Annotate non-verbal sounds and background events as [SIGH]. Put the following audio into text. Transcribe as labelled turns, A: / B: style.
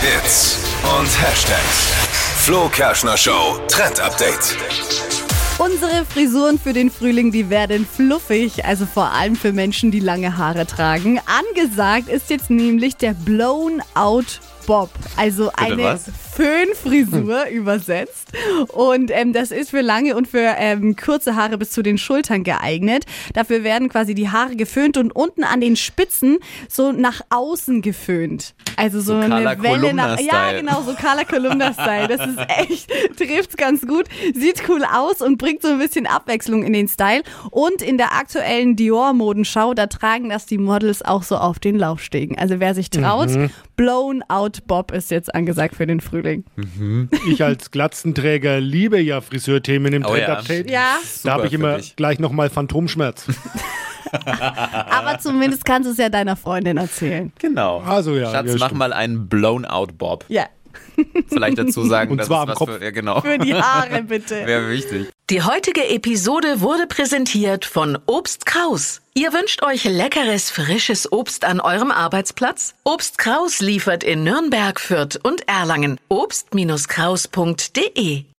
A: Hits und Hashtags. Flo Kerschner Show Trend Update.
B: Unsere Frisuren für den Frühling, die werden fluffig, also vor allem für Menschen, die lange Haare tragen. Angesagt ist jetzt nämlich der Blown Out Bob, also eine
C: was?
B: Föhnfrisur übersetzt. Und ähm, das ist für lange und für ähm, kurze Haare bis zu den Schultern geeignet. Dafür werden quasi die Haare geföhnt und unten an den Spitzen so nach außen geföhnt. Also so,
C: So
B: eine Welle nach. Ja, genau, so Carla Kolumna-Style. Das ist echt, [LAUGHS] trifft's ganz gut. Sieht cool aus und bringt so ein bisschen Abwechslung in den Style. Und in der aktuellen Dior-Modenschau, da tragen das die Models auch so auf den Laufstegen. Also wer sich traut, Blown Out Bob ist jetzt angesagt für den Frühling.
D: Ich als Glatzenträger liebe ja Friseurthemen im
C: Oh ja.
D: Trend-Update.
B: Ja,
D: Da habe ich immer
C: dich.
D: gleich nochmal Phantomschmerz. [LAUGHS]
B: aber zumindest kannst du es ja deiner Freundin erzählen.
C: Genau.
D: Also ja,
C: Schatz,
D: ja,
C: mach
D: stimmt.
C: mal einen Blown-out Bob.
B: Ja,
C: Vielleicht dazu sagen,
D: Und
C: das
D: zwar am Kopf.
C: für, ja genau.
B: für die Haare [LAUGHS] bitte.
C: Wäre wichtig.
E: Die heutige Episode wurde präsentiert von Obst Kraus. Ihr wünscht euch leckeres, frisches Obst an eurem Arbeitsplatz? Obst Kraus liefert in Nürnberg, Fürth und Erlangen. Obst-Kraus.de